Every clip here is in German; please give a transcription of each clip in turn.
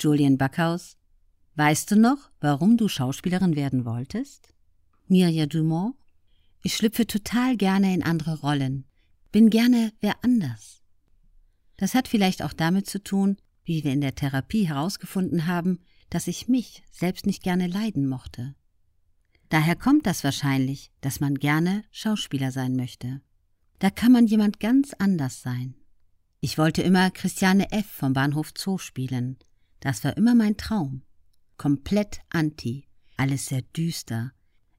Julian Backhaus, weißt du noch, warum du Schauspielerin werden wolltest? Mirja Dumont, ich schlüpfe total gerne in andere Rollen, bin gerne wer anders. Das hat vielleicht auch damit zu tun, wie wir in der Therapie herausgefunden haben, dass ich mich selbst nicht gerne leiden mochte. Daher kommt das wahrscheinlich, dass man gerne Schauspieler sein möchte. Da kann man jemand ganz anders sein. Ich wollte immer Christiane F. vom Bahnhof Zoo spielen. Das war immer mein Traum. Komplett anti, alles sehr düster.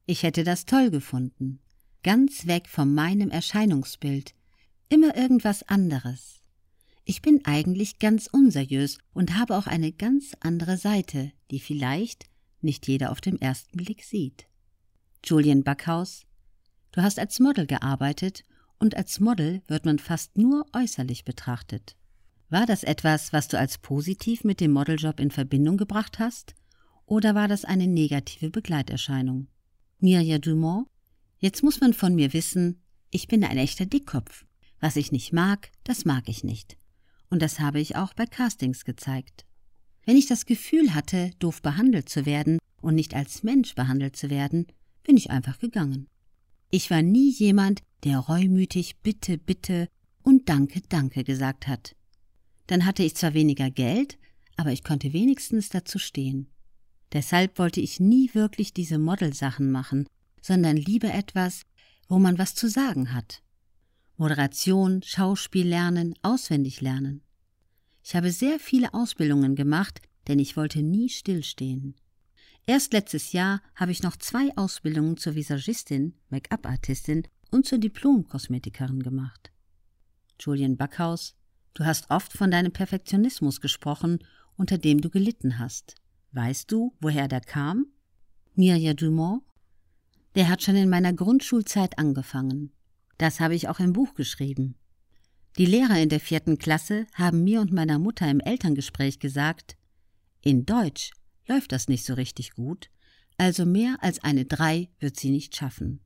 Ich hätte das toll gefunden. Ganz weg von meinem Erscheinungsbild. Immer irgendwas anderes. Ich bin eigentlich ganz unseriös und habe auch eine ganz andere Seite, die vielleicht nicht jeder auf den ersten Blick sieht. Julian Backhaus, du hast als Model gearbeitet und als Model wird man fast nur äußerlich betrachtet. War das etwas, was du als positiv mit dem Modeljob in Verbindung gebracht hast? Oder war das eine negative Begleiterscheinung? Mirja Dumont, jetzt muss man von mir wissen, ich bin ein echter Dickkopf. Was ich nicht mag, das mag ich nicht. Und das habe ich auch bei Castings gezeigt. Wenn ich das Gefühl hatte, doof behandelt zu werden und nicht als Mensch behandelt zu werden, bin ich einfach gegangen. Ich war nie jemand, der reumütig Bitte, Bitte und Danke, Danke gesagt hat. Dann hatte ich zwar weniger Geld, aber ich konnte wenigstens dazu stehen. Deshalb wollte ich nie wirklich diese Modelsachen machen, sondern lieber etwas, wo man was zu sagen hat. Moderation, Schauspiel lernen, auswendig lernen. Ich habe sehr viele Ausbildungen gemacht, denn ich wollte nie stillstehen. Erst letztes Jahr habe ich noch zwei Ausbildungen zur Visagistin, Make-up-Artistin und zur Diplom-Kosmetikerin gemacht. Julian Backhaus, du hast oft von deinem Perfektionismus gesprochen, unter dem du gelitten hast. Weißt du, woher der kam? Mirja Dumont? Der hat schon in meiner Grundschulzeit angefangen. Das habe ich auch im Buch geschrieben. Die Lehrer in der vierten Klasse haben mir und meiner Mutter im Elterngespräch gesagt, in Deutsch läuft das nicht so richtig gut, also mehr als eine drei wird sie nicht schaffen.